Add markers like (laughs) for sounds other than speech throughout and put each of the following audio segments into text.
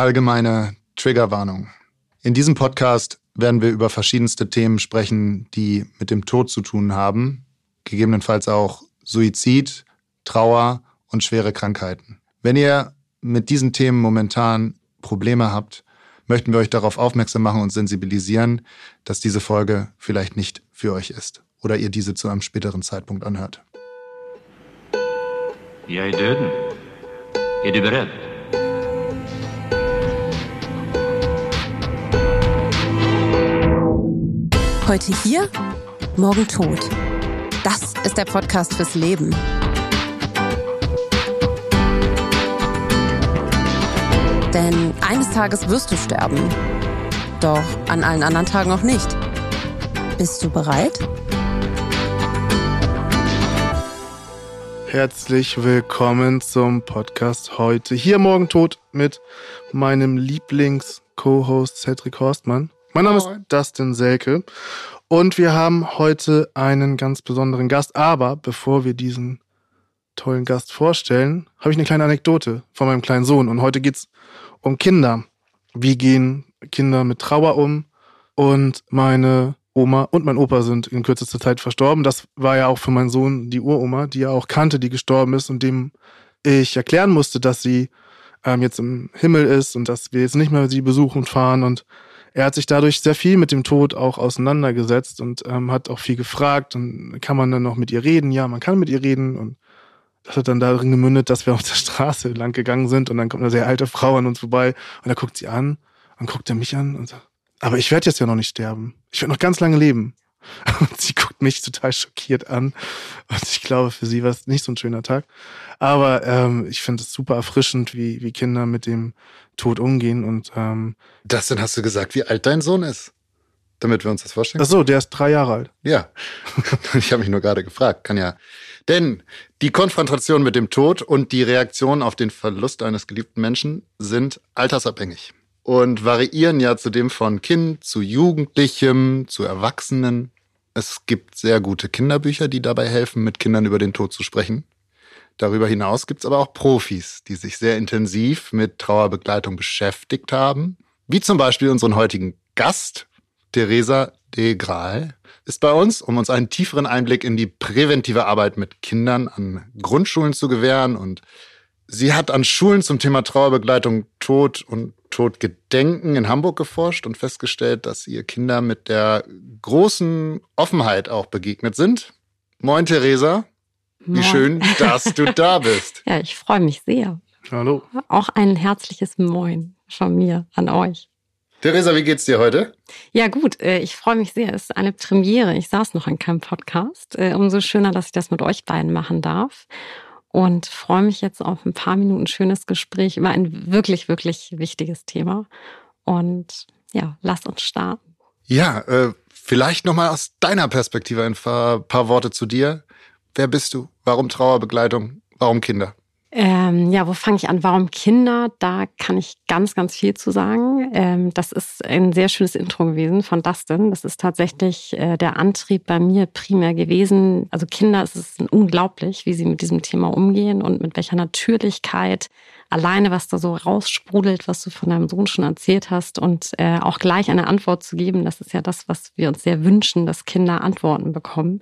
allgemeine Triggerwarnung. In diesem Podcast werden wir über verschiedenste Themen sprechen, die mit dem Tod zu tun haben, gegebenenfalls auch Suizid, Trauer und schwere Krankheiten. Wenn ihr mit diesen Themen momentan Probleme habt, möchten wir euch darauf aufmerksam machen und sensibilisieren, dass diese Folge vielleicht nicht für euch ist oder ihr diese zu einem späteren Zeitpunkt anhört. Är döden. Är du Heute hier, morgen tot. Das ist der Podcast fürs Leben. Denn eines Tages wirst du sterben. Doch an allen anderen Tagen auch nicht. Bist du bereit? Herzlich willkommen zum Podcast heute. Hier morgen tot mit meinem Lieblings-Co-Host Cedric Horstmann. Mein Name ist Dustin Selke und wir haben heute einen ganz besonderen Gast. Aber bevor wir diesen tollen Gast vorstellen, habe ich eine kleine Anekdote von meinem kleinen Sohn. Und heute geht's um Kinder. Wie gehen Kinder mit Trauer um? Und meine Oma und mein Opa sind in kürzester Zeit verstorben. Das war ja auch für meinen Sohn die Uroma, die er auch kannte, die gestorben ist und dem ich erklären musste, dass sie ähm, jetzt im Himmel ist und dass wir jetzt nicht mehr sie besuchen fahren. Und er hat sich dadurch sehr viel mit dem Tod auch auseinandergesetzt und ähm, hat auch viel gefragt. Und kann man dann noch mit ihr reden? Ja, man kann mit ihr reden. Und das hat dann darin gemündet, dass wir auf der Straße (laughs) lang gegangen sind und dann kommt eine sehr alte Frau an uns vorbei und da guckt sie an und guckt er mich an und sagt, aber ich werde jetzt ja noch nicht sterben. Ich werde noch ganz lange leben. (laughs) Und sie guckt mich total schockiert an. Und ich glaube, für sie war es nicht so ein schöner Tag. Aber ähm, ich finde es super erfrischend, wie, wie Kinder mit dem Tod umgehen. Und ähm, Das dann hast du gesagt, wie alt dein Sohn ist. Damit wir uns das vorstellen. ach so, der ist drei Jahre alt. Ja, (laughs) ich habe mich nur gerade gefragt, kann ja. Denn die Konfrontation mit dem Tod und die Reaktion auf den Verlust eines geliebten Menschen sind altersabhängig und variieren ja zudem von Kind zu Jugendlichem, zu Erwachsenen. Es gibt sehr gute Kinderbücher, die dabei helfen, mit Kindern über den Tod zu sprechen. Darüber hinaus gibt es aber auch Profis, die sich sehr intensiv mit Trauerbegleitung beschäftigt haben, wie zum Beispiel unseren heutigen Gast, Theresa de Graal, ist bei uns, um uns einen tieferen Einblick in die präventive Arbeit mit Kindern an Grundschulen zu gewähren. Und sie hat an Schulen zum Thema Trauerbegleitung, Tod und Todgedenken in Hamburg geforscht und festgestellt, dass ihr Kinder mit der großen Offenheit auch begegnet sind. Moin, Theresa. Wie schön, dass du da (laughs) bist. Ja, ich freue mich sehr. Hallo. Auch ein herzliches Moin von mir an euch. Theresa, wie geht's dir heute? Ja, gut, äh, ich freue mich sehr. Es ist eine Premiere. Ich saß noch in keinem Podcast. Äh, Umso schöner, dass ich das mit euch beiden machen darf. Und freue mich jetzt auf ein paar Minuten schönes Gespräch über ein wirklich, wirklich wichtiges Thema. Und ja, lass uns starten. Ja, äh, vielleicht nochmal aus deiner Perspektive ein paar, paar Worte zu dir. Wer bist du? Warum Trauerbegleitung? Warum Kinder? Ähm, ja, wo fange ich an? Warum Kinder? Da kann ich ganz, ganz viel zu sagen. Ähm, das ist ein sehr schönes Intro gewesen von Dustin. Das ist tatsächlich äh, der Antrieb bei mir primär gewesen. Also Kinder, es ist unglaublich, wie sie mit diesem Thema umgehen und mit welcher Natürlichkeit alleine, was da so raussprudelt, was du von deinem Sohn schon erzählt hast und äh, auch gleich eine Antwort zu geben. Das ist ja das, was wir uns sehr wünschen, dass Kinder Antworten bekommen,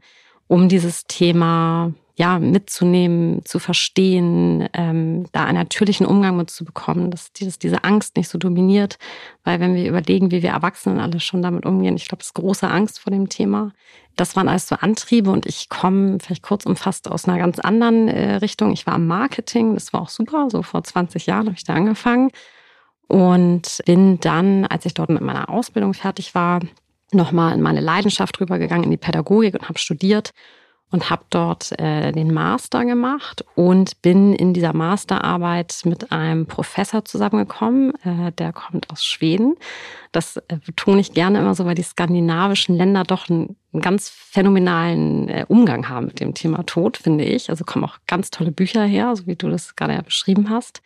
um dieses Thema ja, mitzunehmen, zu verstehen, ähm, da einen natürlichen Umgang mit zu bekommen, dass dieses, diese Angst nicht so dominiert. Weil wenn wir überlegen, wie wir Erwachsenen alle schon damit umgehen, ich glaube, es ist große Angst vor dem Thema. Das waren alles so Antriebe und ich komme vielleicht kurz umfasst aus einer ganz anderen äh, Richtung. Ich war im Marketing, das war auch super, so vor 20 Jahren habe ich da angefangen und bin dann, als ich dort mit meiner Ausbildung fertig war, nochmal in meine Leidenschaft rübergegangen, in die Pädagogik und habe studiert und habe dort äh, den Master gemacht und bin in dieser Masterarbeit mit einem Professor zusammengekommen, äh, der kommt aus Schweden. Das äh, betone ich gerne immer so, weil die skandinavischen Länder doch einen, einen ganz phänomenalen äh, Umgang haben mit dem Thema Tod, finde ich. Also kommen auch ganz tolle Bücher her, so wie du das gerade ja beschrieben hast.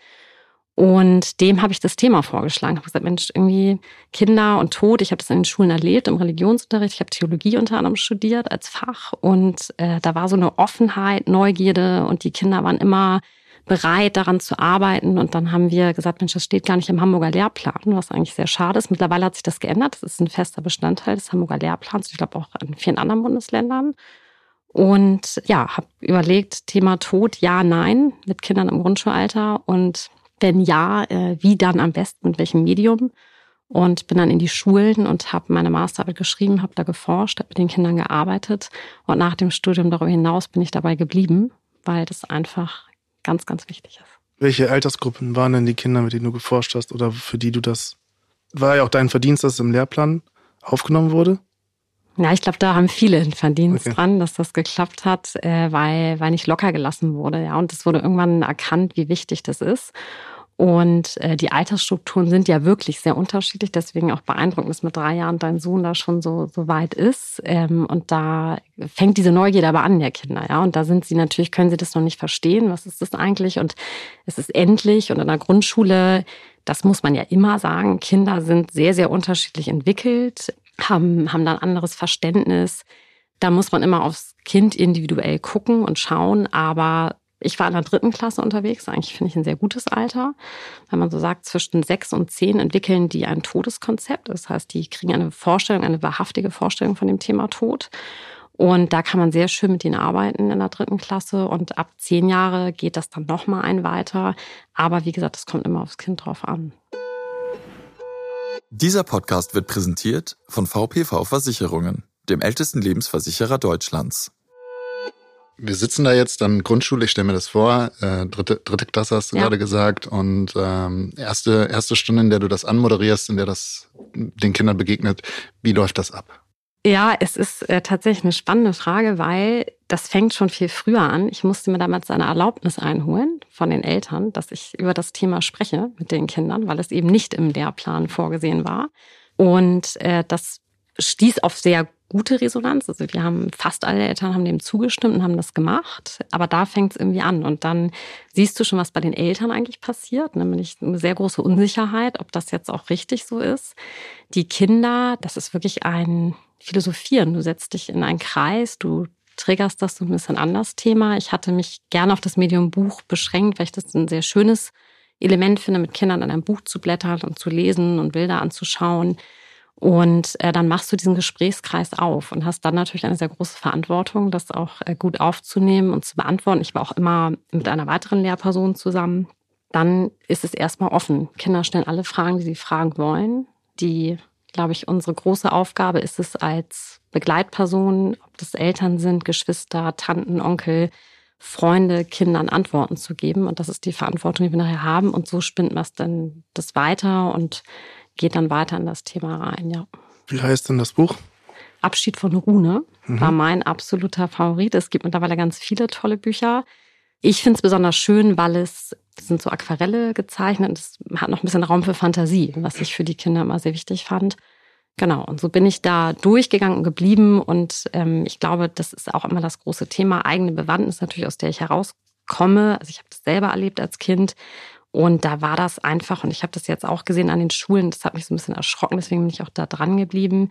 Und dem habe ich das Thema vorgeschlagen. Ich habe gesagt, Mensch, irgendwie Kinder und Tod. Ich habe das in den Schulen erlebt, im Religionsunterricht. Ich habe Theologie unter anderem studiert als Fach. Und äh, da war so eine Offenheit, Neugierde und die Kinder waren immer bereit, daran zu arbeiten. Und dann haben wir gesagt, Mensch, das steht gar nicht im Hamburger Lehrplan, was eigentlich sehr schade ist. Mittlerweile hat sich das geändert. Das ist ein fester Bestandteil des Hamburger Lehrplans. Ich glaube auch in vielen anderen Bundesländern. Und ja, habe überlegt, Thema Tod, ja, nein, mit Kindern im Grundschulalter. Und wenn ja, äh, wie dann am besten, mit welchem Medium? Und bin dann in die Schulen und habe meine Masterarbeit geschrieben, habe da geforscht, habe mit den Kindern gearbeitet. Und nach dem Studium darüber hinaus bin ich dabei geblieben, weil das einfach ganz, ganz wichtig ist. Welche Altersgruppen waren denn die Kinder, mit denen du geforscht hast oder für die du das, war ja auch dein Verdienst, dass es im Lehrplan aufgenommen wurde? Ja, ich glaube, da haben viele einen Verdienst okay. dran, dass das geklappt hat, äh, weil, weil nicht locker gelassen wurde. Ja, und es wurde irgendwann erkannt, wie wichtig das ist. Und äh, die Altersstrukturen sind ja wirklich sehr unterschiedlich. Deswegen auch beeindruckend, dass mit drei Jahren dein Sohn da schon so, so weit ist. Ähm, und da fängt diese Neugierde aber an der Kinder. Ja, und da sind sie natürlich, können sie das noch nicht verstehen. Was ist das eigentlich? Und es ist endlich. Und in der Grundschule, das muss man ja immer sagen, Kinder sind sehr, sehr unterschiedlich entwickelt haben, haben dann anderes Verständnis. Da muss man immer aufs Kind individuell gucken und schauen, aber ich war in der dritten Klasse unterwegs, eigentlich finde ich ein sehr gutes Alter. Wenn man so sagt, zwischen sechs und zehn entwickeln die ein Todeskonzept. Das heißt, die kriegen eine Vorstellung, eine wahrhaftige Vorstellung von dem Thema Tod. Und da kann man sehr schön mit ihnen arbeiten in der dritten Klasse. Und ab zehn Jahre geht das dann nochmal ein weiter. Aber wie gesagt, es kommt immer aufs Kind drauf an. Dieser Podcast wird präsentiert von VPV Versicherungen, dem ältesten Lebensversicherer Deutschlands. Wir sitzen da jetzt an Grundschule, ich stelle mir das vor, äh, dritte, dritte Klasse hast du ja. gerade gesagt und ähm, erste, erste Stunde, in der du das anmoderierst, in der das den Kindern begegnet, wie läuft das ab? Ja, es ist äh, tatsächlich eine spannende Frage, weil das fängt schon viel früher an. Ich musste mir damals eine Erlaubnis einholen von den Eltern, dass ich über das Thema spreche mit den Kindern, weil es eben nicht im Lehrplan vorgesehen war. Und äh, das stieß auf sehr gute Resonanz. Also wir haben fast alle Eltern haben dem zugestimmt und haben das gemacht. Aber da fängt es irgendwie an. Und dann siehst du schon, was bei den Eltern eigentlich passiert. Nämlich eine sehr große Unsicherheit, ob das jetzt auch richtig so ist. Die Kinder, das ist wirklich ein Philosophieren. Du setzt dich in einen Kreis, du triggerst das so ein bisschen anders Thema. Ich hatte mich gerne auf das Medium Buch beschränkt, weil ich das ein sehr schönes Element finde, mit Kindern an einem Buch zu blättern und zu lesen und Bilder anzuschauen. Und äh, dann machst du diesen Gesprächskreis auf und hast dann natürlich eine sehr große Verantwortung, das auch äh, gut aufzunehmen und zu beantworten. Ich war auch immer mit einer weiteren Lehrperson zusammen. Dann ist es erstmal offen. Kinder stellen alle Fragen, die sie fragen wollen. Die glaube ich, unsere große Aufgabe ist es als Begleitperson, ob das Eltern sind, Geschwister, Tanten, Onkel, Freunde, Kindern Antworten zu geben. Und das ist die Verantwortung, die wir nachher haben. Und so spinnt man es dann das weiter und geht dann weiter in das Thema rein, ja. Wie heißt denn das Buch? Abschied von Rune mhm. war mein absoluter Favorit. Es gibt mittlerweile ganz viele tolle Bücher. Ich finde es besonders schön, weil es sind so Aquarelle gezeichnet. Es hat noch ein bisschen Raum für Fantasie, was ich für die Kinder immer sehr wichtig fand. Genau, und so bin ich da durchgegangen und geblieben. Und ähm, ich glaube, das ist auch immer das große Thema, eigene Bewandtnis natürlich, aus der ich herauskomme. Also ich habe das selber erlebt als Kind. Und da war das einfach, und ich habe das jetzt auch gesehen an den Schulen, das hat mich so ein bisschen erschrocken, deswegen bin ich auch da dran geblieben.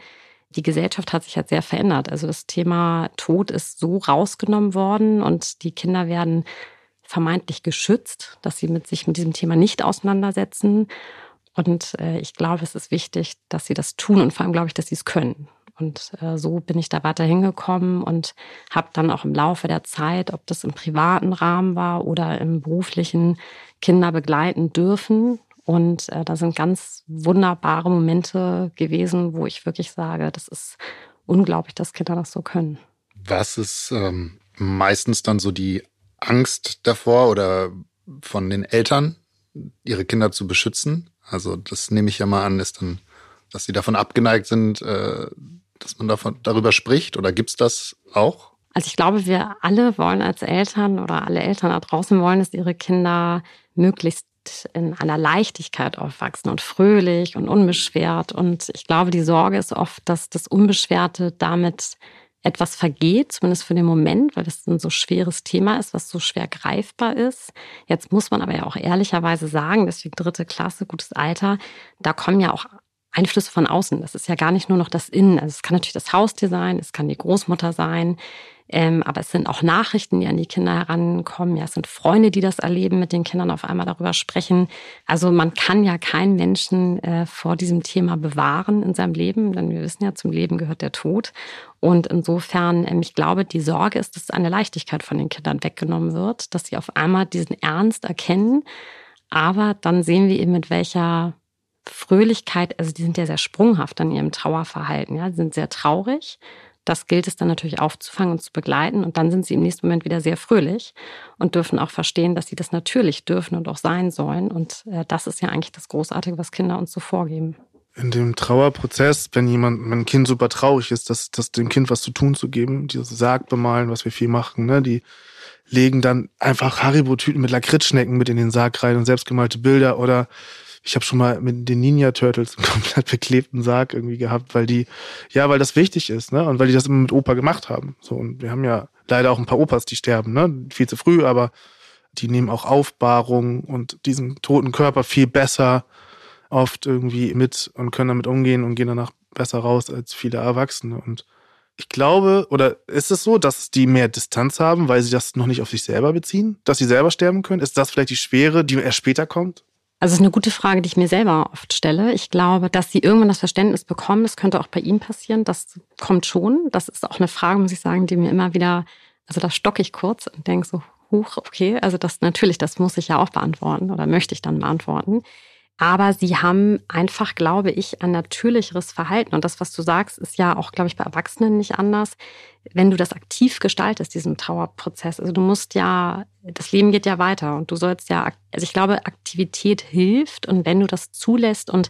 Die Gesellschaft hat sich halt sehr verändert. Also das Thema Tod ist so rausgenommen worden und die Kinder werden vermeintlich geschützt, dass sie mit sich mit diesem Thema nicht auseinandersetzen. Und äh, ich glaube, es ist wichtig, dass sie das tun und vor allem glaube ich, dass sie es können. Und äh, so bin ich da weiter hingekommen und habe dann auch im Laufe der Zeit, ob das im privaten Rahmen war oder im beruflichen, Kinder begleiten dürfen. Und äh, da sind ganz wunderbare Momente gewesen, wo ich wirklich sage, das ist unglaublich, dass Kinder das so können. Was ist ähm, meistens dann so die Angst davor oder von den Eltern, ihre Kinder zu beschützen. Also das nehme ich ja mal an, ist dann, dass sie davon abgeneigt sind, äh, dass man davon, darüber spricht. Oder gibt's das auch? Also ich glaube, wir alle wollen als Eltern oder alle Eltern da draußen wollen, dass ihre Kinder möglichst in einer Leichtigkeit aufwachsen und fröhlich und unbeschwert. Und ich glaube, die Sorge ist oft, dass das Unbeschwerte damit etwas vergeht, zumindest für den Moment, weil das ein so schweres Thema ist, was so schwer greifbar ist. Jetzt muss man aber ja auch ehrlicherweise sagen, deswegen dritte Klasse, gutes Alter, da kommen ja auch Einflüsse von außen. Das ist ja gar nicht nur noch das Innen. Also es kann natürlich das Haustier sein, es kann die Großmutter sein, Ähm, aber es sind auch Nachrichten, die an die Kinder herankommen. Ja, es sind Freunde, die das erleben, mit den Kindern auf einmal darüber sprechen. Also man kann ja keinen Menschen äh, vor diesem Thema bewahren in seinem Leben, denn wir wissen ja, zum Leben gehört der Tod. Und insofern, ähm, ich glaube, die Sorge ist, dass eine Leichtigkeit von den Kindern weggenommen wird, dass sie auf einmal diesen Ernst erkennen. Aber dann sehen wir eben, mit welcher Fröhlichkeit, also die sind ja sehr sprunghaft an ihrem Trauerverhalten, ja, die sind sehr traurig das gilt es dann natürlich aufzufangen und zu begleiten. Und dann sind sie im nächsten Moment wieder sehr fröhlich und dürfen auch verstehen, dass sie das natürlich dürfen und auch sein sollen. Und äh, das ist ja eigentlich das Großartige, was Kinder uns so vorgeben. In dem Trauerprozess, wenn jemand, wenn ein Kind super traurig ist, das, das dem Kind was zu tun zu geben, dieses Sarg bemalen, was wir viel machen, ne, die legen dann einfach Haribo-Tüten mit Lakritzschnecken mit in den Sarg rein und selbstgemalte Bilder oder ich habe schon mal mit den Ninja Turtles (laughs) einen komplett beklebten Sarg irgendwie gehabt, weil die, ja, weil das wichtig ist, ne? Und weil die das immer mit Opa gemacht haben. So, und wir haben ja leider auch ein paar Opas, die sterben, ne? Viel zu früh, aber die nehmen auch Aufbahrung und diesen toten Körper viel besser oft irgendwie mit und können damit umgehen und gehen danach besser raus als viele Erwachsene. Und ich glaube, oder ist es so, dass die mehr Distanz haben, weil sie das noch nicht auf sich selber beziehen, dass sie selber sterben können? Ist das vielleicht die Schwere, die erst später kommt? Also es ist eine gute Frage, die ich mir selber oft stelle. Ich glaube, dass sie irgendwann das Verständnis bekommen, das könnte auch bei ihm passieren. Das kommt schon. Das ist auch eine Frage, muss ich sagen, die mir immer wieder, also da stocke ich kurz und denke so, huch, okay, also das natürlich, das muss ich ja auch beantworten oder möchte ich dann beantworten. Aber sie haben einfach, glaube ich, ein natürlicheres Verhalten. Und das, was du sagst, ist ja auch, glaube ich, bei Erwachsenen nicht anders. Wenn du das aktiv gestaltest, diesen Trauerprozess. Also du musst ja, das Leben geht ja weiter und du sollst ja, also ich glaube, Aktivität hilft. Und wenn du das zulässt und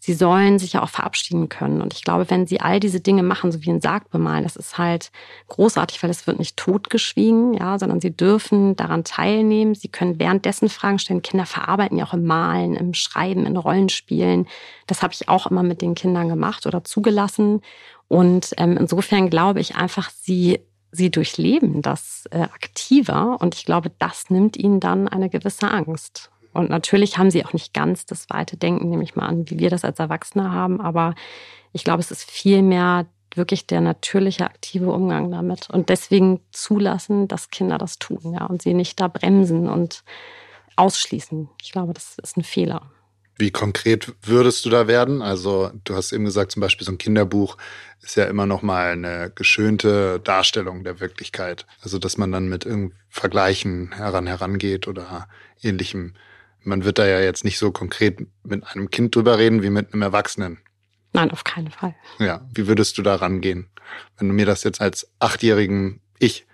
sie sollen sich ja auch verabschieden können. Und ich glaube, wenn sie all diese Dinge machen, so wie ein Sarg bemalen, das ist halt großartig, weil es wird nicht totgeschwiegen, ja, sondern sie dürfen daran teilnehmen. Sie können währenddessen Fragen stellen. Kinder verarbeiten ja auch im Malen, im Schreiben, in Rollenspielen. Das habe ich auch immer mit den Kindern gemacht oder zugelassen. Und ähm, insofern glaube ich einfach, sie sie durchleben das äh, aktiver und ich glaube, das nimmt ihnen dann eine gewisse Angst. Und natürlich haben sie auch nicht ganz das weite Denken, nehme ich mal an, wie wir das als Erwachsene haben. Aber ich glaube, es ist viel mehr wirklich der natürliche, aktive Umgang damit. Und deswegen zulassen, dass Kinder das tun, ja, und sie nicht da bremsen und ausschließen. Ich glaube, das ist ein Fehler. Wie konkret würdest du da werden? Also du hast eben gesagt, zum Beispiel so ein Kinderbuch ist ja immer noch mal eine geschönte Darstellung der Wirklichkeit. Also dass man dann mit Vergleichen heran herangeht oder ähnlichem man wird da ja jetzt nicht so konkret mit einem Kind drüber reden wie mit einem Erwachsenen. Nein, auf keinen Fall. Ja, wie würdest du da rangehen, wenn du mir das jetzt als achtjährigen Ich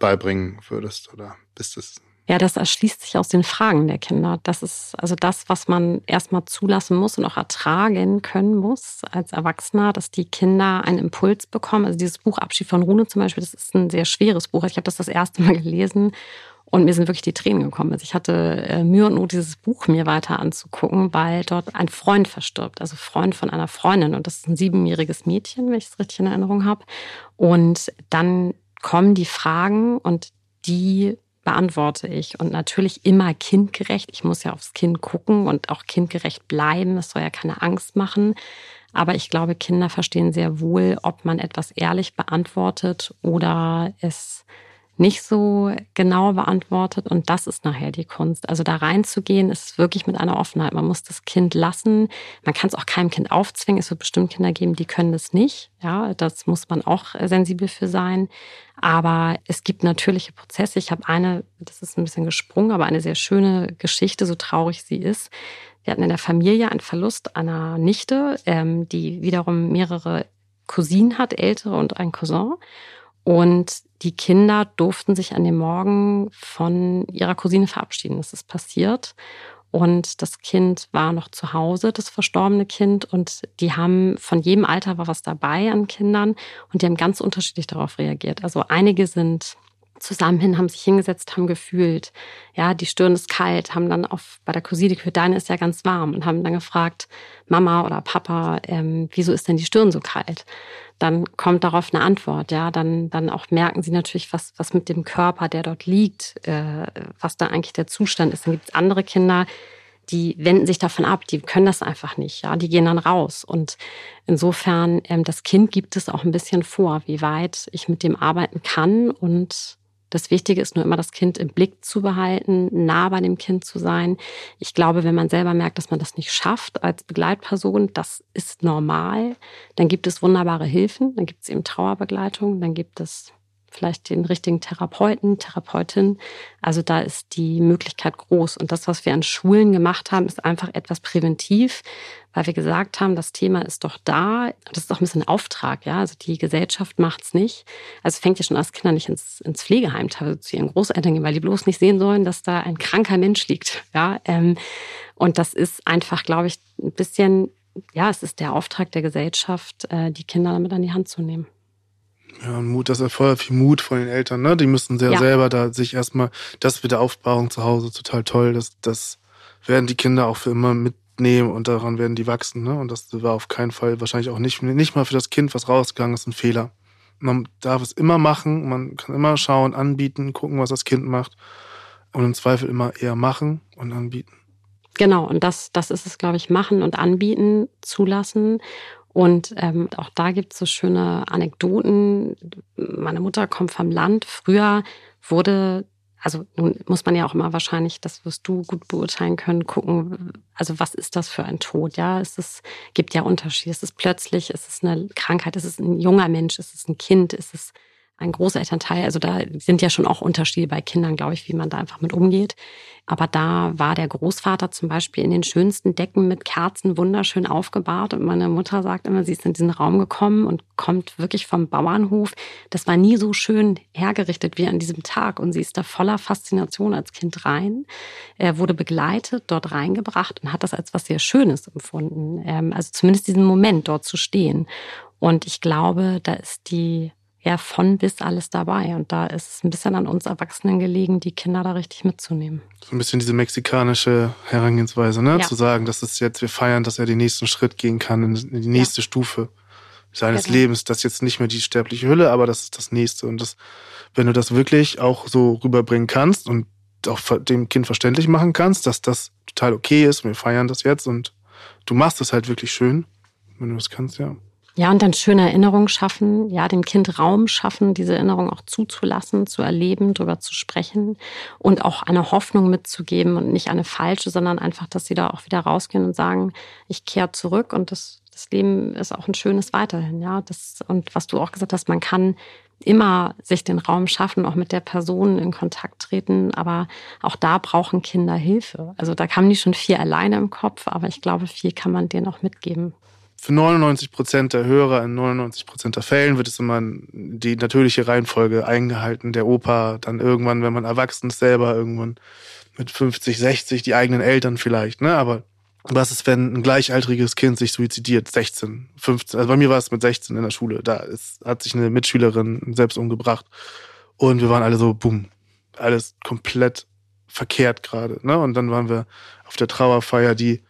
beibringen würdest oder bist es? Ja, das erschließt sich aus den Fragen der Kinder. Das ist also das, was man erstmal zulassen muss und auch ertragen können muss als Erwachsener, dass die Kinder einen Impuls bekommen. Also dieses Buch Abschied von Rune zum Beispiel, das ist ein sehr schweres Buch. Ich habe das das erste Mal gelesen und mir sind wirklich die Tränen gekommen. Also ich hatte äh, Mühe und Not, dieses Buch mir weiter anzugucken, weil dort ein Freund verstirbt, also Freund von einer Freundin. Und das ist ein siebenjähriges Mädchen, wenn ich es richtig in Erinnerung habe. Und dann kommen die Fragen und die beantworte ich. Und natürlich immer kindgerecht. Ich muss ja aufs Kind gucken und auch kindgerecht bleiben. Es soll ja keine Angst machen. Aber ich glaube, Kinder verstehen sehr wohl, ob man etwas ehrlich beantwortet oder es nicht so genau beantwortet. Und das ist nachher die Kunst. Also da reinzugehen, ist wirklich mit einer Offenheit. Man muss das Kind lassen. Man kann es auch keinem Kind aufzwingen. Es wird bestimmt Kinder geben, die können das nicht. Ja, das muss man auch sensibel für sein. Aber es gibt natürliche Prozesse. Ich habe eine, das ist ein bisschen gesprungen, aber eine sehr schöne Geschichte, so traurig sie ist. Wir hatten in der Familie einen Verlust einer Nichte, ähm, die wiederum mehrere Cousinen hat, ältere und ein Cousin. Und die Kinder durften sich an dem Morgen von ihrer Cousine verabschieden. Das ist passiert. Und das Kind war noch zu Hause, das verstorbene Kind. Und die haben von jedem Alter war was dabei an Kindern. Und die haben ganz unterschiedlich darauf reagiert. Also einige sind zusammen hin, haben sich hingesetzt, haben gefühlt, ja, die Stirn ist kalt, haben dann auf, bei der Cousine gehört, deine ist ja ganz warm und haben dann gefragt, Mama oder Papa, ähm, wieso ist denn die Stirn so kalt? Dann kommt darauf eine Antwort, ja, dann, dann auch merken sie natürlich, was, was mit dem Körper, der dort liegt, äh, was da eigentlich der Zustand ist. Dann gibt es andere Kinder, die wenden sich davon ab, die können das einfach nicht, ja, die gehen dann raus. Und insofern, ähm, das Kind gibt es auch ein bisschen vor, wie weit ich mit dem arbeiten kann. Und das Wichtige ist nur immer, das Kind im Blick zu behalten, nah bei dem Kind zu sein. Ich glaube, wenn man selber merkt, dass man das nicht schafft als Begleitperson, das ist normal, dann gibt es wunderbare Hilfen, dann gibt es eben Trauerbegleitung, dann gibt es vielleicht den richtigen Therapeuten, Therapeutin. Also da ist die Möglichkeit groß. Und das, was wir an Schulen gemacht haben, ist einfach etwas präventiv, weil wir gesagt haben, das Thema ist doch da. Das ist auch ein bisschen Auftrag, ja. Also die Gesellschaft macht's nicht. Also fängt ja schon als Kinder nicht ins, ins Pflegeheim teilweise zu ihren Großeltern gehen, weil die bloß nicht sehen sollen, dass da ein kranker Mensch liegt, ja. Ähm, und das ist einfach, glaube ich, ein bisschen, ja, es ist der Auftrag der Gesellschaft, äh, die Kinder damit an die Hand zu nehmen. Ja, Mut, das erfordert viel Mut von den Eltern, ne? Die müssen sehr ja. selber da sich erstmal das wieder aufbauen zu Hause, total toll. Das, das werden die Kinder auch für immer mitnehmen und daran werden die wachsen, ne? Und das war auf keinen Fall wahrscheinlich auch nicht, nicht mal für das Kind, was rausgegangen ist, ein Fehler. Man darf es immer machen, man kann immer schauen, anbieten, gucken, was das Kind macht. Und im Zweifel immer eher machen und anbieten. Genau, und das, das ist es, glaube ich, machen und anbieten, zulassen und ähm, auch da gibt es so schöne Anekdoten. Meine Mutter kommt vom Land. Früher wurde, also nun muss man ja auch immer wahrscheinlich, das wirst du gut beurteilen können, gucken, also was ist das für ein Tod? Ja, es ist, gibt ja Unterschiede. Ist es plötzlich? Ist es eine Krankheit? Ist es ein junger Mensch? Ist es ein Kind? Ist es ein Großelternteil. Also da sind ja schon auch Unterschiede bei Kindern, glaube ich, wie man da einfach mit umgeht. Aber da war der Großvater zum Beispiel in den schönsten Decken mit Kerzen wunderschön aufgebahrt. Und meine Mutter sagt immer, sie ist in diesen Raum gekommen und kommt wirklich vom Bauernhof. Das war nie so schön hergerichtet wie an diesem Tag. Und sie ist da voller Faszination als Kind rein. Er wurde begleitet, dort reingebracht und hat das als was sehr Schönes empfunden. Ähm, also zumindest diesen Moment dort zu stehen. Und ich glaube, da ist die ja von bis alles dabei. Und da ist es ein bisschen an uns Erwachsenen gelegen, die Kinder da richtig mitzunehmen. So ein bisschen diese mexikanische Herangehensweise, ne? Ja. Zu sagen, dass es jetzt, wir feiern, dass er den nächsten Schritt gehen kann, in die nächste ja. Stufe seines genau. Lebens. Das ist jetzt nicht mehr die sterbliche Hülle, aber das ist das nächste. Und das, wenn du das wirklich auch so rüberbringen kannst und auch dem Kind verständlich machen kannst, dass das total okay ist, wir feiern das jetzt und du machst es halt wirklich schön, wenn du das kannst, ja. Ja, und dann schöne Erinnerungen schaffen, ja, dem Kind Raum schaffen, diese Erinnerung auch zuzulassen, zu erleben, drüber zu sprechen und auch eine Hoffnung mitzugeben und nicht eine falsche, sondern einfach, dass sie da auch wieder rausgehen und sagen, ich kehre zurück und das, das Leben ist auch ein schönes weiterhin, ja. Das, und was du auch gesagt hast, man kann immer sich den Raum schaffen, auch mit der Person in Kontakt treten, aber auch da brauchen Kinder Hilfe. Also da kamen die schon vier alleine im Kopf, aber ich glaube, viel kann man denen auch mitgeben für 99 Prozent der Hörer in 99 Prozent der Fällen wird es immer die natürliche Reihenfolge eingehalten. Der Opa dann irgendwann, wenn man erwachsen ist, selber irgendwann mit 50, 60, die eigenen Eltern vielleicht, ne? Aber was ist, wenn ein gleichaltriges Kind sich suizidiert? 16, 15. Also bei mir war es mit 16 in der Schule. Da ist, hat sich eine Mitschülerin selbst umgebracht. Und wir waren alle so, bumm, alles komplett verkehrt gerade. Ne? Und dann waren wir auf der Trauerfeier, die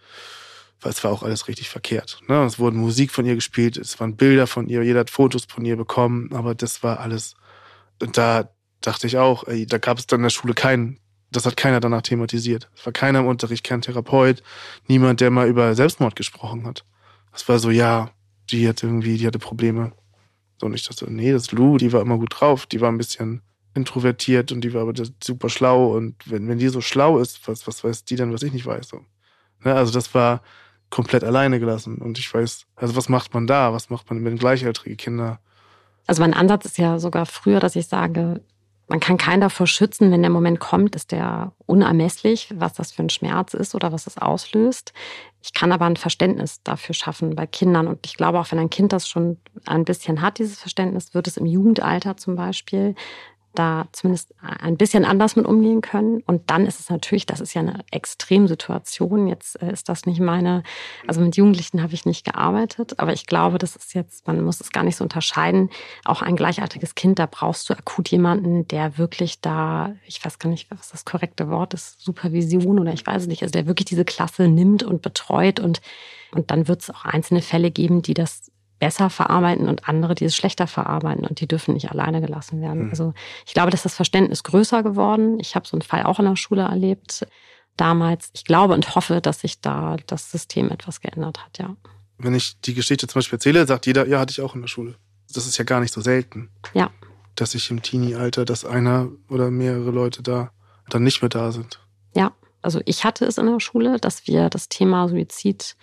weil es war auch alles richtig verkehrt. Ne? Es wurde Musik von ihr gespielt, es waren Bilder von ihr, jeder hat Fotos von ihr bekommen, aber das war alles. Und da dachte ich auch, ey, da gab es dann in der Schule keinen, das hat keiner danach thematisiert. Es war keiner im Unterricht, kein Therapeut, niemand, der mal über Selbstmord gesprochen hat. Es war so, ja, die hat irgendwie, die hatte Probleme. Und ich dachte, nee, das ist Lou, die war immer gut drauf, die war ein bisschen introvertiert und die war aber super schlau. Und wenn, wenn die so schlau ist, was, was weiß die denn, was ich nicht weiß? So. Ne, also das war, komplett alleine gelassen. Und ich weiß, also was macht man da? Was macht man mit gleichaltrigen Kindern? Also mein Ansatz ist ja sogar früher, dass ich sage, man kann keinen davor schützen, wenn der Moment kommt, ist der unermesslich, was das für ein Schmerz ist oder was es auslöst. Ich kann aber ein Verständnis dafür schaffen bei Kindern. Und ich glaube, auch wenn ein Kind das schon ein bisschen hat, dieses Verständnis, wird es im Jugendalter zum Beispiel da zumindest ein bisschen anders mit umgehen können. Und dann ist es natürlich, das ist ja eine Extremsituation. Jetzt äh, ist das nicht meine, also mit Jugendlichen habe ich nicht gearbeitet, aber ich glaube, das ist jetzt, man muss es gar nicht so unterscheiden. Auch ein gleichaltriges Kind, da brauchst du akut jemanden, der wirklich da, ich weiß gar nicht, was das korrekte Wort ist, Supervision oder ich weiß es nicht, also der wirklich diese Klasse nimmt und betreut und und dann wird es auch einzelne Fälle geben, die das besser verarbeiten und andere, die es schlechter verarbeiten und die dürfen nicht alleine gelassen werden. Mhm. Also ich glaube, dass das Verständnis größer geworden. Ich habe so einen Fall auch in der Schule erlebt. damals. Ich glaube und hoffe, dass sich da das System etwas geändert hat, ja. Wenn ich die Geschichte zum Beispiel erzähle, sagt jeder, ja, hatte ich auch in der Schule. Das ist ja gar nicht so selten. Ja. Dass ich im Teenie-Alter, dass einer oder mehrere Leute da dann nicht mehr da sind. Ja, also ich hatte es in der Schule, dass wir das Thema Suizid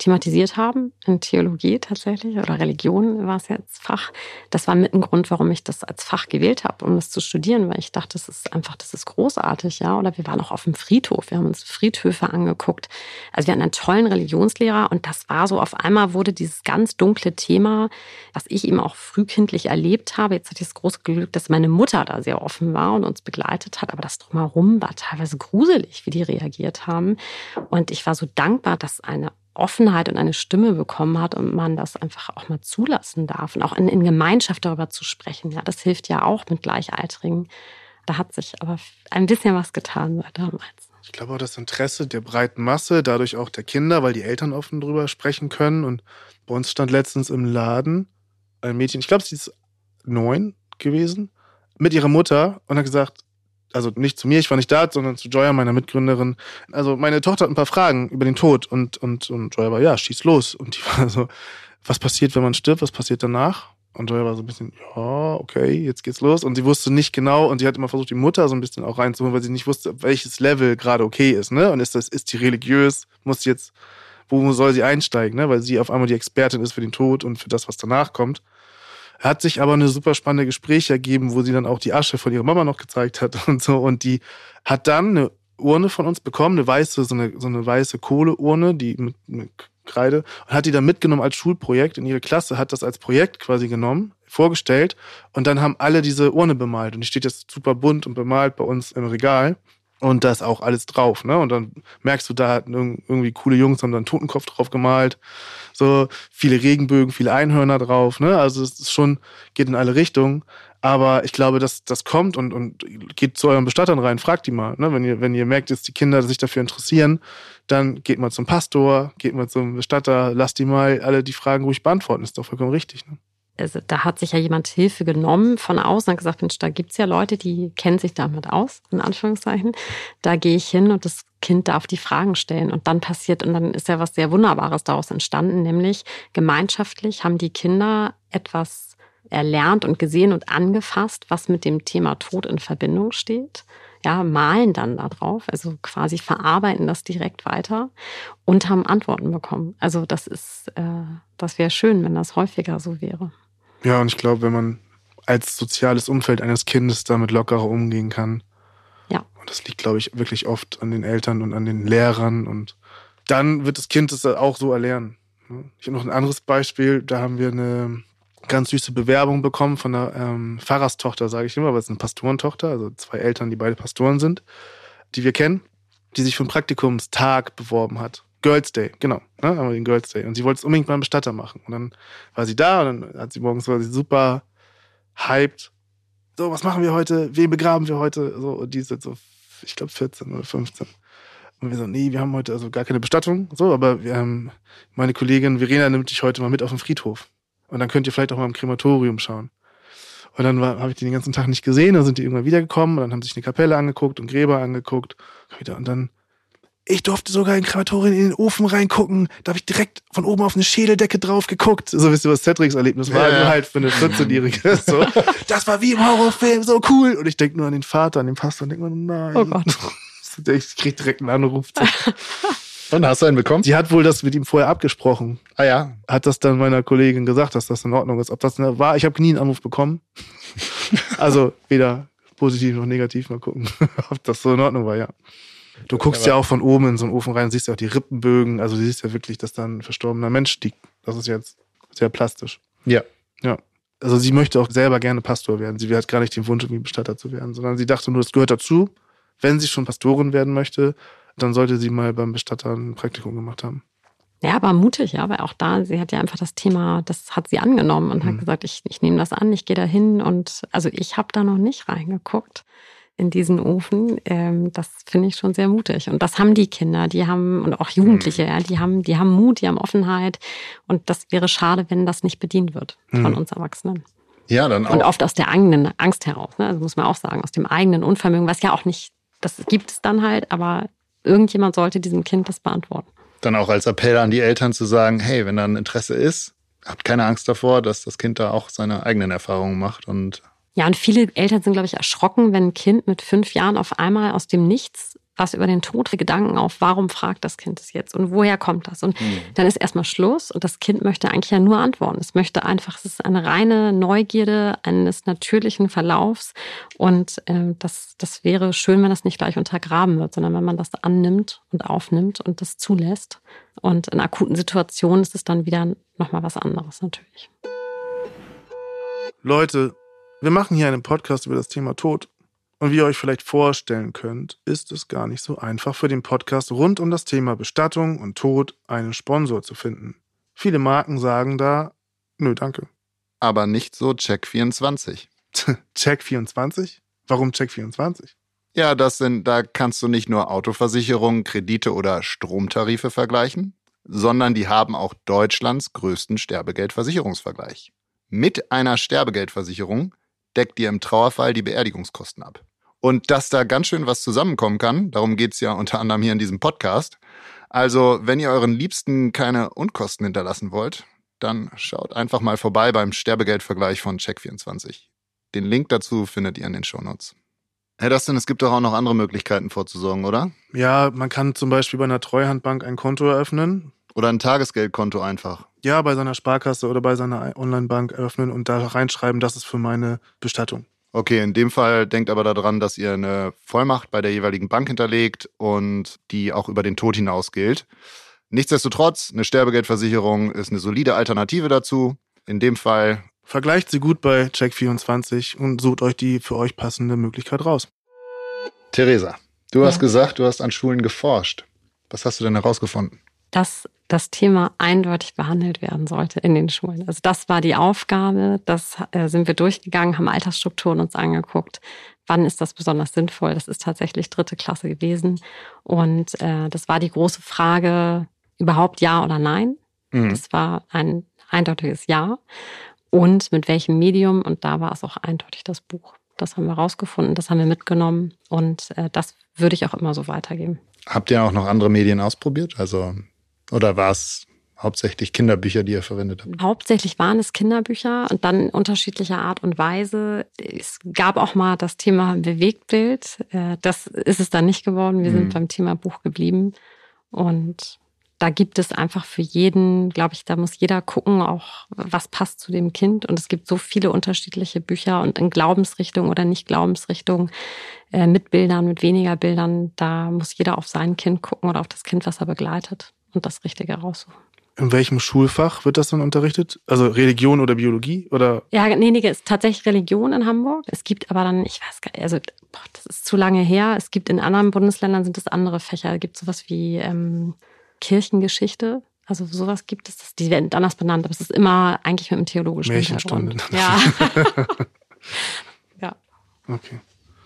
thematisiert haben, in Theologie tatsächlich oder Religion war es als Fach. Das war mit ein Grund, warum ich das als Fach gewählt habe, um das zu studieren, weil ich dachte, das ist einfach, das ist großartig, ja. Oder wir waren auch auf dem Friedhof, wir haben uns Friedhöfe angeguckt. Also wir hatten einen tollen Religionslehrer und das war so, auf einmal wurde dieses ganz dunkle Thema, was ich eben auch frühkindlich erlebt habe. Jetzt hatte ich das große Glück, dass meine Mutter da sehr offen war und uns begleitet hat, aber das drumherum war teilweise gruselig, wie die reagiert haben. Und ich war so dankbar, dass eine Offenheit und eine Stimme bekommen hat und man das einfach auch mal zulassen darf und auch in, in Gemeinschaft darüber zu sprechen. Ja, das hilft ja auch mit Gleichaltrigen. Da hat sich aber ein bisschen was getan seit damals. Ich glaube auch das Interesse der breiten Masse, dadurch auch der Kinder, weil die Eltern offen drüber sprechen können. Und bei uns stand letztens im Laden ein Mädchen, ich glaube, sie ist neun gewesen, mit ihrer Mutter und hat gesagt, also nicht zu mir, ich war nicht da, sondern zu Joya, meiner Mitgründerin. Also meine Tochter hat ein paar Fragen über den Tod und, und, und Joya war, ja, schieß los. Und die (laughs) war so, was passiert, wenn man stirbt, was passiert danach? Und Joya war so ein bisschen, ja, okay, jetzt geht's los. Und sie wusste nicht genau und sie hat immer versucht, die Mutter so ein bisschen auch reinzuholen, weil sie nicht wusste, welches Level gerade okay ist, ne? Und ist das, ist die religiös, muss jetzt, wo soll sie einsteigen, ne? Weil sie auf einmal die Expertin ist für den Tod und für das, was danach kommt. Hat sich aber eine super spannende Gespräche ergeben, wo sie dann auch die Asche von ihrer Mama noch gezeigt hat (laughs) und so. Und die hat dann eine Urne von uns bekommen, eine weiße, so eine, so eine weiße Kohleurne, die mit, mit Kreide, und hat die dann mitgenommen als Schulprojekt in ihre Klasse, hat das als Projekt quasi genommen, vorgestellt und dann haben alle diese Urne bemalt und die steht jetzt super bunt und bemalt bei uns im Regal. Und da ist auch alles drauf, ne? Und dann merkst du, da irgendwie coole Jungs haben da einen Totenkopf drauf gemalt. So viele Regenbögen, viele Einhörner drauf, ne? Also es ist schon, geht in alle Richtungen. Aber ich glaube, dass das kommt und, und geht zu euren Bestattern rein, fragt die mal. Ne? Wenn, ihr, wenn ihr merkt, dass die Kinder sich dafür interessieren, dann geht mal zum Pastor, geht mal zum Bestatter, lasst die mal alle die Fragen ruhig beantworten. Ist doch vollkommen richtig. Ne? Also da hat sich ja jemand Hilfe genommen von außen und gesagt, Mensch, da gibt es ja Leute, die kennen sich damit aus, in Anführungszeichen. Da gehe ich hin und das Kind darf die Fragen stellen. Und dann passiert, und dann ist ja was sehr Wunderbares daraus entstanden, nämlich gemeinschaftlich haben die Kinder etwas erlernt und gesehen und angefasst, was mit dem Thema Tod in Verbindung steht. Ja, malen dann da drauf, also quasi verarbeiten das direkt weiter und haben Antworten bekommen. Also das ist, äh, das wäre schön, wenn das häufiger so wäre. Ja, und ich glaube, wenn man als soziales Umfeld eines Kindes damit lockerer umgehen kann. Ja. Und das liegt, glaube ich, wirklich oft an den Eltern und an den Lehrern. Und dann wird das Kind es auch so erlernen. Ich habe noch ein anderes Beispiel. Da haben wir eine ganz süße Bewerbung bekommen von einer ähm, Pfarrerstochter, sage ich immer, aber es ist eine Pastorentochter, also zwei Eltern, die beide Pastoren sind, die wir kennen, die sich für einen Praktikumstag beworben hat. Girls Day, genau. Ne, haben wir den Girls Day. Und sie wollte es unbedingt einen Bestatter machen. Und dann war sie da und dann hat sie morgens war sie super hyped. So, was machen wir heute? Wen begraben wir heute? So, und die ist jetzt so, ich glaube, 14 oder 15. Und wir so, nee, wir haben heute also gar keine Bestattung. So, aber wir haben, meine Kollegin Verena nimmt dich heute mal mit auf den Friedhof. Und dann könnt ihr vielleicht auch mal im Krematorium schauen. Und dann habe ich die den ganzen Tag nicht gesehen, dann sind die irgendwann wiedergekommen und dann haben sich eine Kapelle angeguckt und Gräber angeguckt. Und dann ich durfte sogar in Krematorien in den Ofen reingucken. Da habe ich direkt von oben auf eine Schädeldecke drauf geguckt. So wisst ihr, was Cedrics Erlebnis war. Ja. Halt für eine 14-Jährige. (laughs) So. Das war wie im Horrorfilm, so cool. Und ich denke nur an den Vater, an den Pastor und denke mir, nein. Oh Gott. (laughs) Ich krieg direkt einen Anruf. (laughs) Und hast du einen bekommen? Sie hat wohl das mit ihm vorher abgesprochen. Ah ja. Hat das dann meiner Kollegin gesagt, dass das in Ordnung ist. Ob das war, ich habe nie einen Anruf bekommen. also weder positiv noch negativ. Mal gucken, ob das so in Ordnung war, ja. Du guckst ja auch von oben in so einen Ofen rein, siehst ja auch die Rippenbögen, also du siehst ja wirklich, dass da ein verstorbener Mensch liegt. Das ist jetzt sehr plastisch. Ja. Ja. Also sie möchte auch selber gerne Pastor werden. Sie hat gar nicht den Wunsch, irgendwie Bestatter zu werden, sondern sie dachte nur, das gehört dazu. Wenn sie schon Pastorin werden möchte, dann sollte sie mal beim Bestatter ein Praktikum gemacht haben. Ja, aber mutig, ja, weil auch da, sie hat ja einfach das Thema, das hat sie angenommen und mhm. hat gesagt, ich, ich nehme das an, ich gehe da hin und also ich habe da noch nicht reingeguckt in diesen Ofen. Ähm, das finde ich schon sehr mutig. Und das haben die Kinder, die haben, und auch Jugendliche, mhm. ja, die haben, die haben Mut, die haben Offenheit. Und das wäre schade, wenn das nicht bedient wird von mhm. uns Erwachsenen. Ja, dann auch. Und oft aus der eigenen Angst heraus, ne? also muss man auch sagen, aus dem eigenen Unvermögen, was ja auch nicht, das gibt es dann halt, aber irgendjemand sollte diesem Kind das beantworten. Dann auch als Appell an die Eltern zu sagen, hey, wenn da ein Interesse ist, habt keine Angst davor, dass das Kind da auch seine eigenen Erfahrungen macht und ja, und viele Eltern sind, glaube ich, erschrocken, wenn ein Kind mit fünf Jahren auf einmal aus dem Nichts was über den Tod Gedanken auf, warum fragt das Kind es jetzt und woher kommt das? Und mhm. dann ist erstmal Schluss und das Kind möchte eigentlich ja nur antworten. Es möchte einfach, es ist eine reine Neugierde eines natürlichen Verlaufs und äh, das, das wäre schön, wenn das nicht gleich untergraben wird, sondern wenn man das annimmt und aufnimmt und das zulässt. Und in akuten Situationen ist es dann wieder nochmal was anderes natürlich. Leute, wir machen hier einen Podcast über das Thema Tod. Und wie ihr euch vielleicht vorstellen könnt, ist es gar nicht so einfach für den Podcast rund um das Thema Bestattung und Tod einen Sponsor zu finden. Viele Marken sagen da, nö, danke. Aber nicht so Check24. (laughs) Check24? Warum Check24? Ja, das sind, da kannst du nicht nur Autoversicherungen, Kredite oder Stromtarife vergleichen, sondern die haben auch Deutschlands größten Sterbegeldversicherungsvergleich. Mit einer Sterbegeldversicherung deckt dir im Trauerfall die Beerdigungskosten ab. Und dass da ganz schön was zusammenkommen kann, darum geht's ja unter anderem hier in diesem Podcast. Also, wenn ihr euren Liebsten keine Unkosten hinterlassen wollt, dann schaut einfach mal vorbei beim Sterbegeldvergleich von Check24. Den Link dazu findet ihr in den Shownotes. Herr Dustin, es gibt doch auch noch andere Möglichkeiten vorzusorgen, oder? Ja, man kann zum Beispiel bei einer Treuhandbank ein Konto eröffnen. Oder ein Tagesgeldkonto einfach. Ja, bei seiner Sparkasse oder bei seiner Onlinebank eröffnen und da reinschreiben, das ist für meine Bestattung. Okay, in dem Fall denkt aber daran, dass ihr eine Vollmacht bei der jeweiligen Bank hinterlegt und die auch über den Tod hinaus gilt. Nichtsdestotrotz, eine Sterbegeldversicherung ist eine solide Alternative dazu. In dem Fall. Vergleicht sie gut bei Check24 und sucht euch die für euch passende Möglichkeit raus. Theresa, du ja. hast gesagt, du hast an Schulen geforscht. Was hast du denn herausgefunden? Dass das Thema eindeutig behandelt werden sollte in den Schulen. Also das war die Aufgabe, das äh, sind wir durchgegangen, haben Altersstrukturen uns angeguckt. Wann ist das besonders sinnvoll? Das ist tatsächlich dritte Klasse gewesen. Und äh, das war die große Frage, überhaupt ja oder nein? Mhm. Das war ein eindeutiges Ja. Und mit welchem Medium? Und da war es auch eindeutig das Buch. Das haben wir rausgefunden, das haben wir mitgenommen und äh, das würde ich auch immer so weitergeben. Habt ihr auch noch andere Medien ausprobiert? Also oder war es hauptsächlich Kinderbücher, die ihr verwendet habt? Hauptsächlich waren es Kinderbücher und dann unterschiedlicher Art und Weise. Es gab auch mal das Thema Bewegtbild. Äh, das ist es dann nicht geworden. Wir mhm. sind beim Thema Buch geblieben. Und da gibt es einfach für jeden, glaube ich, da muss jeder gucken, auch was passt zu dem Kind. Und es gibt so viele unterschiedliche Bücher und in Glaubensrichtung oder nicht Glaubensrichtung, äh, mit Bildern, mit weniger Bildern. Da muss jeder auf sein Kind gucken oder auf das Kind, was er begleitet und das Richtige raussuchen. In welchem Schulfach wird das dann unterrichtet? Also Religion oder Biologie oder? Ja, nee, nee, ist tatsächlich Religion in Hamburg. Es gibt aber dann, ich weiß gar nicht, also boah, das ist zu lange her. Es gibt in anderen Bundesländern sind es andere Fächer. Es gibt sowas wie ähm, Kirchengeschichte. Also sowas gibt es. Die werden anders benannt, aber es ist immer eigentlich mit einem theologischen Märchenstunde. Ja. (laughs) (laughs) ja. Okay.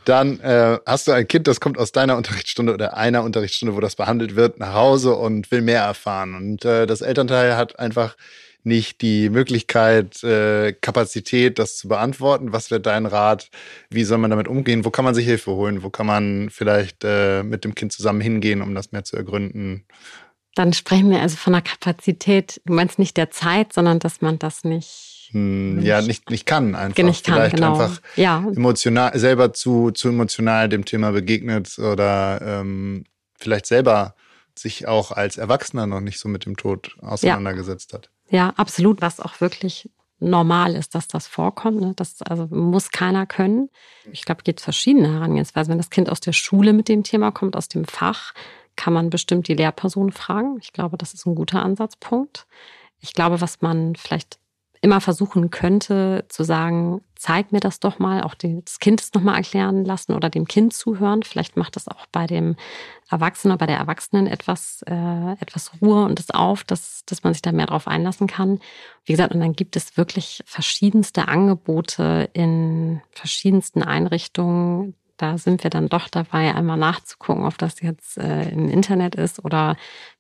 Dann äh, hast du ein Kind, das kommt aus deiner Unterrichtsstunde oder einer Unterrichtsstunde, wo das behandelt wird, nach Hause und will mehr erfahren. Und äh, das Elternteil hat einfach nicht die Möglichkeit, äh, Kapazität, das zu beantworten. Was wäre dein Rat? Wie soll man damit umgehen? Wo kann man sich Hilfe holen? Wo kann man vielleicht äh, mit dem Kind zusammen hingehen, um das mehr zu ergründen? Dann sprechen wir also von der Kapazität. Du meinst nicht der Zeit, sondern dass man das nicht hm, ja nicht, nicht kann einfach. Nicht kann, Vielleicht genau. einfach ja. emotional, selber zu, zu emotional dem Thema begegnet oder ähm, vielleicht selber sich auch als Erwachsener noch nicht so mit dem Tod auseinandergesetzt ja. hat. Ja, absolut, was auch wirklich normal ist, dass das vorkommt. Ne? Das also muss keiner können. Ich glaube, es gibt verschiedene Herangehensweisen. Wenn das Kind aus der Schule mit dem Thema kommt, aus dem Fach, kann man bestimmt die Lehrperson fragen. Ich glaube, das ist ein guter Ansatzpunkt. Ich glaube, was man vielleicht immer versuchen könnte zu sagen, zeig mir das doch mal, auch das Kind es nochmal erklären lassen oder dem Kind zuhören. Vielleicht macht das auch bei dem Erwachsenen oder bei der Erwachsenen etwas, äh, etwas Ruhe und es auf, dass, dass man sich da mehr drauf einlassen kann. Wie gesagt, und dann gibt es wirklich verschiedenste Angebote in verschiedensten Einrichtungen, Da sind wir dann doch dabei, einmal nachzugucken, ob das jetzt äh, im Internet ist oder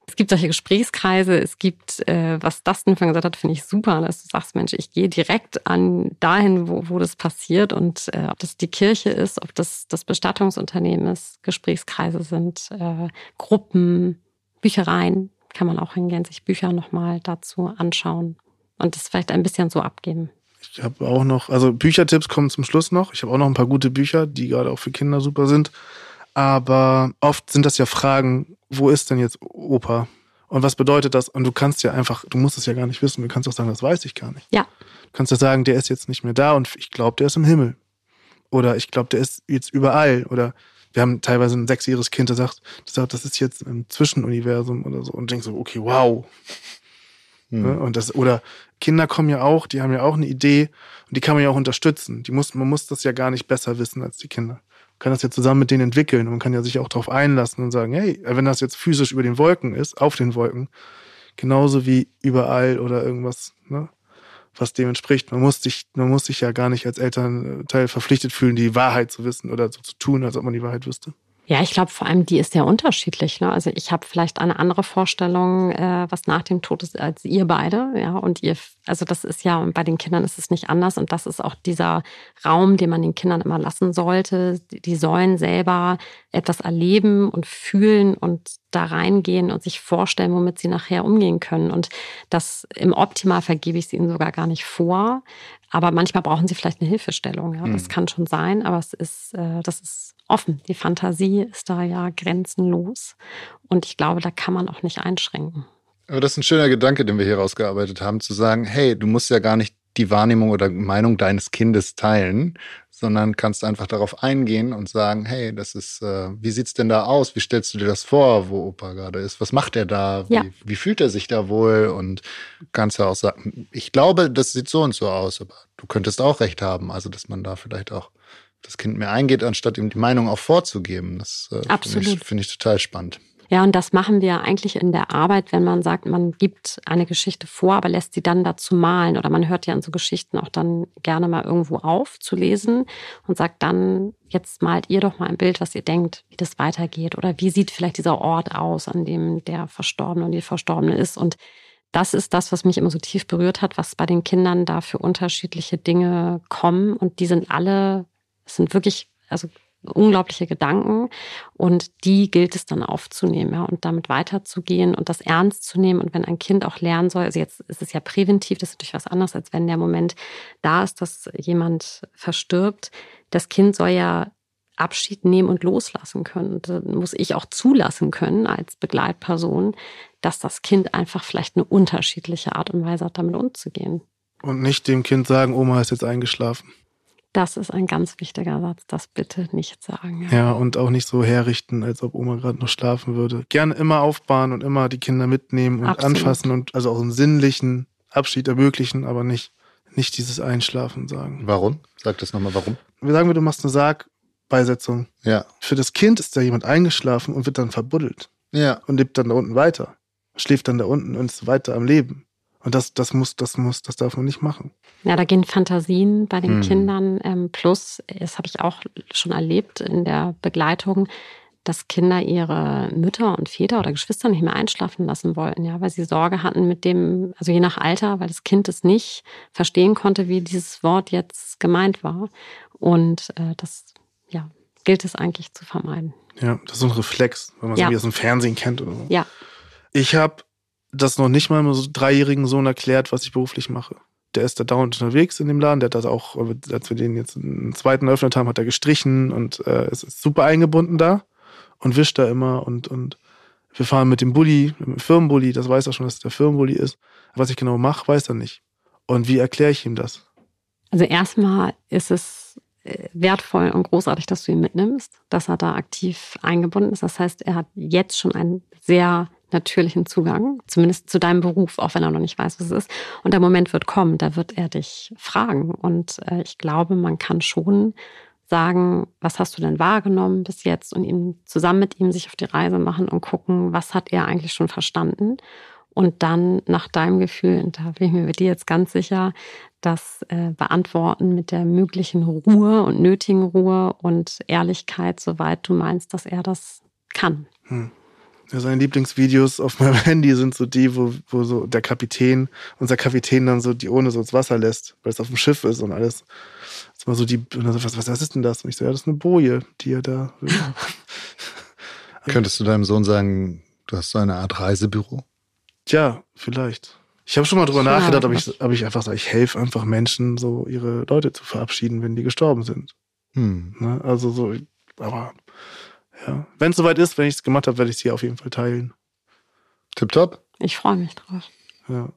es gibt solche Gesprächskreise. Es gibt, äh, was Dustin vorhin gesagt hat, finde ich super, dass du sagst, Mensch, ich gehe direkt an dahin, wo, wo das passiert und äh, ob das die Kirche ist, ob das das Bestattungsunternehmen ist, Gesprächskreise sind, äh, Gruppen, Büchereien, kann man auch hingehen, sich Bücher nochmal dazu anschauen und das vielleicht ein bisschen so abgeben. Ich habe auch noch, also Büchertipps kommen zum Schluss noch. Ich habe auch noch ein paar gute Bücher, die gerade auch für Kinder super sind. Aber oft sind das ja Fragen, wo ist denn jetzt Opa? Und was bedeutet das? Und du kannst ja einfach, du musst es ja gar nicht wissen. Du kannst auch sagen, das weiß ich gar nicht. Ja. Du kannst ja sagen, der ist jetzt nicht mehr da und ich glaube, der ist im Himmel. Oder ich glaube, der ist jetzt überall. Oder wir haben teilweise ein sechsjähriges Kind, der sagt, das, sagt, das ist jetzt im Zwischenuniversum oder so. Und denkst so, okay, wow. Hm. Und das, oder Kinder kommen ja auch, die haben ja auch eine Idee und die kann man ja auch unterstützen. Die muss, man muss das ja gar nicht besser wissen als die Kinder. Man kann das ja zusammen mit denen entwickeln und man kann ja sich auch darauf einlassen und sagen, hey, wenn das jetzt physisch über den Wolken ist, auf den Wolken, genauso wie überall oder irgendwas, ne, was dem entspricht. Man muss sich, man muss sich ja gar nicht als Elternteil verpflichtet fühlen, die Wahrheit zu wissen oder so zu tun, als ob man die Wahrheit wüsste. Ja, ich glaube vor allem, die ist sehr unterschiedlich. Ne? Also ich habe vielleicht eine andere Vorstellung, äh, was nach dem Tod ist, als ihr beide. Ja, und ihr, also das ist ja, bei den Kindern ist es nicht anders. Und das ist auch dieser Raum, den man den Kindern immer lassen sollte. Die sollen selber etwas erleben und fühlen und da reingehen und sich vorstellen, womit sie nachher umgehen können. Und das im Optimalfall gebe ich es ihnen sogar gar nicht vor. Aber manchmal brauchen sie vielleicht eine Hilfestellung. Ja, das mhm. kann schon sein, aber es ist, äh, das ist offen. Die Fantasie ist da ja grenzenlos. Und ich glaube, da kann man auch nicht einschränken. Aber das ist ein schöner Gedanke, den wir hier rausgearbeitet haben, zu sagen, hey, du musst ja gar nicht die Wahrnehmung oder Meinung deines Kindes teilen, sondern kannst einfach darauf eingehen und sagen, hey, das ist, äh, wie sieht's denn da aus? Wie stellst du dir das vor, wo Opa gerade ist? Was macht er da? Wie, ja. wie fühlt er sich da wohl? Und kannst ja auch sagen, ich glaube, das sieht so und so aus, aber du könntest auch recht haben. Also, dass man da vielleicht auch das Kind mehr eingeht, anstatt ihm die Meinung auch vorzugeben. Das äh, finde ich, find ich total spannend. Ja, und das machen wir eigentlich in der Arbeit, wenn man sagt, man gibt eine Geschichte vor, aber lässt sie dann dazu malen. Oder man hört ja in so Geschichten auch dann gerne mal irgendwo auf zu lesen und sagt dann, jetzt malt ihr doch mal ein Bild, was ihr denkt, wie das weitergeht. Oder wie sieht vielleicht dieser Ort aus, an dem der Verstorbene und die Verstorbene ist. Und das ist das, was mich immer so tief berührt hat, was bei den Kindern da für unterschiedliche Dinge kommen. Und die sind alle es sind wirklich, also unglaubliche Gedanken und die gilt es dann aufzunehmen ja, und damit weiterzugehen und das ernst zu nehmen. Und wenn ein Kind auch lernen soll, also jetzt ist es ja präventiv, das ist natürlich was anderes, als wenn der Moment da ist, dass jemand verstirbt. Das Kind soll ja Abschied nehmen und loslassen können. Da muss ich auch zulassen können als Begleitperson, dass das Kind einfach vielleicht eine unterschiedliche Art und Weise hat, damit umzugehen. Und nicht dem Kind sagen, Oma ist jetzt eingeschlafen. Das ist ein ganz wichtiger Satz, das bitte nicht sagen. Ja, ja und auch nicht so herrichten, als ob Oma gerade noch schlafen würde. Gerne immer aufbahren und immer die Kinder mitnehmen und Absolut. anfassen und also auch einen sinnlichen Abschied ermöglichen, aber nicht, nicht dieses Einschlafen sagen. Warum? Sag das nochmal, warum? Wir sagen, wir, du machst eine Sargbeisetzung. Ja. Für das Kind ist da jemand eingeschlafen und wird dann verbuddelt. Ja. Und lebt dann da unten weiter. Schläft dann da unten und ist weiter am Leben. Und das, das muss, das muss, das darf man nicht machen. Ja, da gehen Fantasien bei den hm. Kindern. Ähm, plus, das habe ich auch schon erlebt in der Begleitung, dass Kinder ihre Mütter und Väter oder Geschwister nicht mehr einschlafen lassen wollten, ja, weil sie Sorge hatten mit dem, also je nach Alter, weil das Kind es nicht verstehen konnte, wie dieses Wort jetzt gemeint war. Und äh, das, ja, gilt es eigentlich zu vermeiden. Ja, das ist so ein Reflex, wenn man es ja. aus dem Fernsehen kennt oder so. Ja. Ich habe das noch nicht mal einem so dreijährigen Sohn erklärt, was ich beruflich mache. Der ist da dauernd unterwegs in dem Laden. Der hat das auch, als wir den jetzt einen zweiten eröffnet haben, hat er gestrichen und äh, ist, ist super eingebunden da und wischt da immer und, und wir fahren mit dem Bulli, mit dem Firmenbully, das weiß er schon, dass es der Firmenbully ist. Was ich genau mache, weiß er nicht. Und wie erkläre ich ihm das? Also erstmal ist es äh, wertvoll und großartig, dass du ihn mitnimmst, dass er da aktiv eingebunden ist. Das heißt, er hat jetzt schon ein sehr natürlichen Zugang, zumindest zu deinem Beruf, auch wenn er noch nicht weiß, was es ist. Und der Moment wird kommen, da wird er dich fragen. Und äh, ich glaube, man kann schon sagen, was hast du denn wahrgenommen bis jetzt und ihm zusammen mit ihm sich auf die Reise machen und gucken, was hat er eigentlich schon verstanden Und dann nach deinem Gefühl, und da bin ich mir mit dir jetzt ganz sicher, das äh, beantworten mit der möglichen Ruhe und nötigen Ruhe und Ehrlichkeit, soweit du meinst, dass er das kann. Hm. Ja, seine Lieblingsvideos auf (laughs) meinem Handy sind so die, wo, wo so der Kapitän, unser Kapitän dann so die Ohne so ins Wasser lässt, weil es auf dem Schiff ist und alles. Das ist mal so die, was, was, was ist denn das? Und ich so, ja, das ist eine Boje, die er da. (laughs) Könntest du deinem Sohn sagen, du hast so eine Art Reisebüro? Tja, vielleicht. Ich habe schon mal drüber ja, nachgedacht, ob ich, ob ich einfach sage, ich helfe einfach Menschen, so ihre Leute zu verabschieden, wenn die gestorben sind. Hm. Ne? Also so, aber ja. Wenn es soweit ist, wenn ich es gemacht habe, werde ich es hier auf jeden Fall teilen. Tipptopp. Ich freue mich drauf. Ja.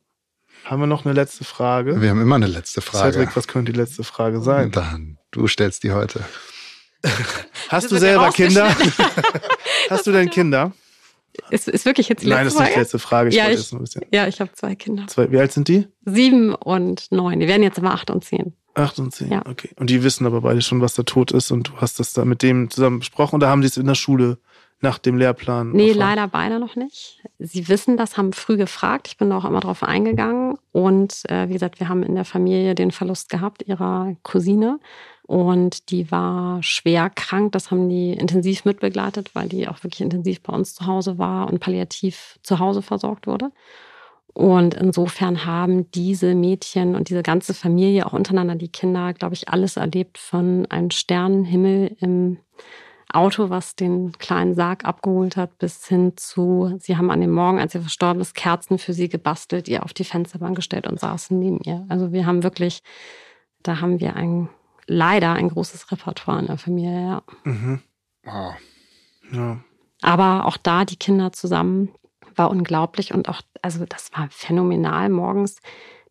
Haben wir noch eine letzte Frage? Wir haben immer eine letzte Frage. Cedric, was könnte die letzte Frage sein? Dann, du stellst die heute. (laughs) Hast du selber Kinder? (laughs) Hast du denn Kinder? Ist, ist wirklich jetzt die letzte Nein, das ist nicht die letzte Frage. Ich ja, ich, ja, ich habe zwei Kinder. Zwei, wie alt sind die? Sieben und neun. Die werden jetzt immer acht und zehn. Acht und zehn, ja. okay. Und die wissen aber beide schon, was der Tod ist und du hast das da mit dem zusammen besprochen oder haben die es in der Schule nach dem Lehrplan? Nee, erfahren? leider beide noch nicht. Sie wissen das, haben früh gefragt. Ich bin da auch immer drauf eingegangen. Und äh, wie gesagt, wir haben in der Familie den Verlust gehabt ihrer Cousine. Und die war schwer krank. Das haben die intensiv mitbegleitet, weil die auch wirklich intensiv bei uns zu Hause war und palliativ zu Hause versorgt wurde. Und insofern haben diese Mädchen und diese ganze Familie, auch untereinander die Kinder, glaube ich, alles erlebt von einem Sternenhimmel im Auto, was den kleinen Sarg abgeholt hat, bis hin zu, sie haben an dem Morgen, als sie verstorben ist, Kerzen für sie gebastelt, ihr auf die Fensterbank gestellt und saßen neben ihr. Also wir haben wirklich, da haben wir ein, leider ein großes Repertoire in der Familie, ja. Mhm. Wow. Ja. Aber auch da die Kinder zusammen, war unglaublich und auch, also das war phänomenal morgens.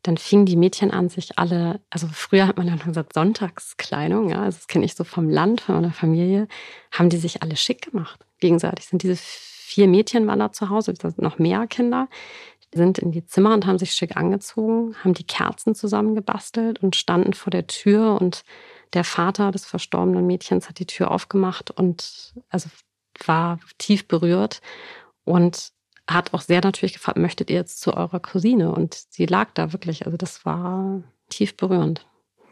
Dann fingen die Mädchen an, sich alle, also früher hat man noch gesagt Sonntagskleidung, ja, also das kenne ich so vom Land, von meiner Familie, haben die sich alle schick gemacht. Gegenseitig sind diese vier Mädchen waren da zu Hause, noch mehr Kinder, sind in die Zimmer und haben sich schick angezogen, haben die Kerzen zusammen gebastelt und standen vor der Tür und der Vater des verstorbenen Mädchens hat die Tür aufgemacht und also war tief berührt und hat auch sehr natürlich gefragt, möchtet ihr jetzt zu eurer Cousine? Und sie lag da wirklich, also das war tief berührend.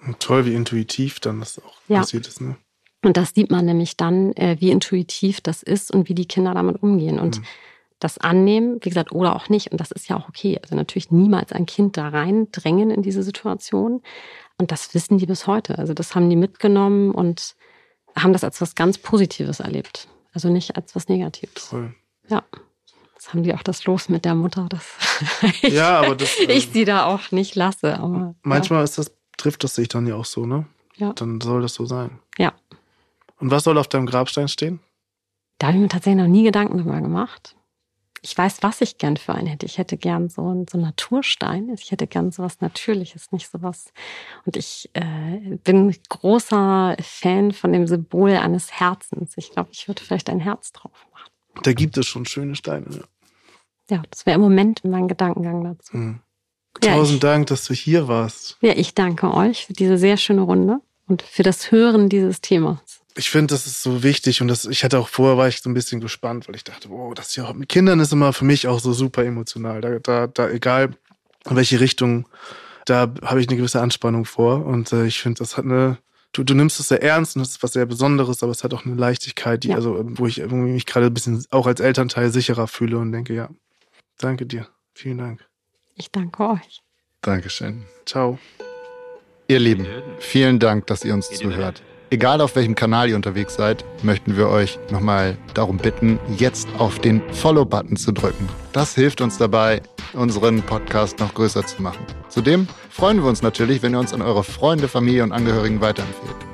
Und toll, wie intuitiv dann das auch ja. passiert ist. Ne? Und das sieht man nämlich dann, äh, wie intuitiv das ist und wie die Kinder damit umgehen. Und mhm. das annehmen, wie gesagt, oder auch nicht. Und das ist ja auch okay. Also natürlich niemals ein Kind da reindrängen in diese Situation. Und das wissen die bis heute. Also das haben die mitgenommen und haben das als was ganz Positives erlebt. Also nicht als was Negatives. Toll. Ja. Jetzt haben die auch das Los mit der Mutter, dass (laughs) ich, ja, aber das, ich sie da auch nicht lasse. Aber, manchmal ja. ist das, trifft das sich dann ja auch so, ne? Ja. Dann soll das so sein. Ja. Und was soll auf deinem Grabstein stehen? Da habe ich mir tatsächlich noch nie Gedanken darüber gemacht. Ich weiß, was ich gern für einen hätte. Ich hätte gern so einen, so einen Naturstein. Ich hätte gern so was Natürliches, nicht so was. Und ich äh, bin großer Fan von dem Symbol eines Herzens. Ich glaube, ich würde vielleicht ein Herz drauf machen. Da gibt es schon schöne Steine. Ja. Ja, das wäre im Moment mein Gedankengang dazu. Mhm. Tausend ja, Dank, dass du hier warst. Ja, ich danke euch für diese sehr schöne Runde und für das Hören dieses Themas. Ich finde, das ist so wichtig und das, ich hatte auch vorher war ich so ein bisschen gespannt, weil ich dachte, wow, das ja mit Kindern ist immer für mich auch so super emotional. Da, da, da egal in welche Richtung, da habe ich eine gewisse Anspannung vor und äh, ich finde, das hat eine, du, du nimmst es sehr ernst und das ist was sehr Besonderes, aber es hat auch eine Leichtigkeit, die, ja. also, wo ich irgendwie mich gerade ein bisschen auch als Elternteil sicherer fühle und denke, ja, Danke dir. Vielen Dank. Ich danke euch. Dankeschön. Ciao. Ihr Lieben, vielen Dank, dass ihr uns zuhört. Egal auf welchem Kanal ihr unterwegs seid, möchten wir euch nochmal darum bitten, jetzt auf den Follow-Button zu drücken. Das hilft uns dabei, unseren Podcast noch größer zu machen. Zudem freuen wir uns natürlich, wenn ihr uns an eure Freunde, Familie und Angehörigen weiterempfehlt.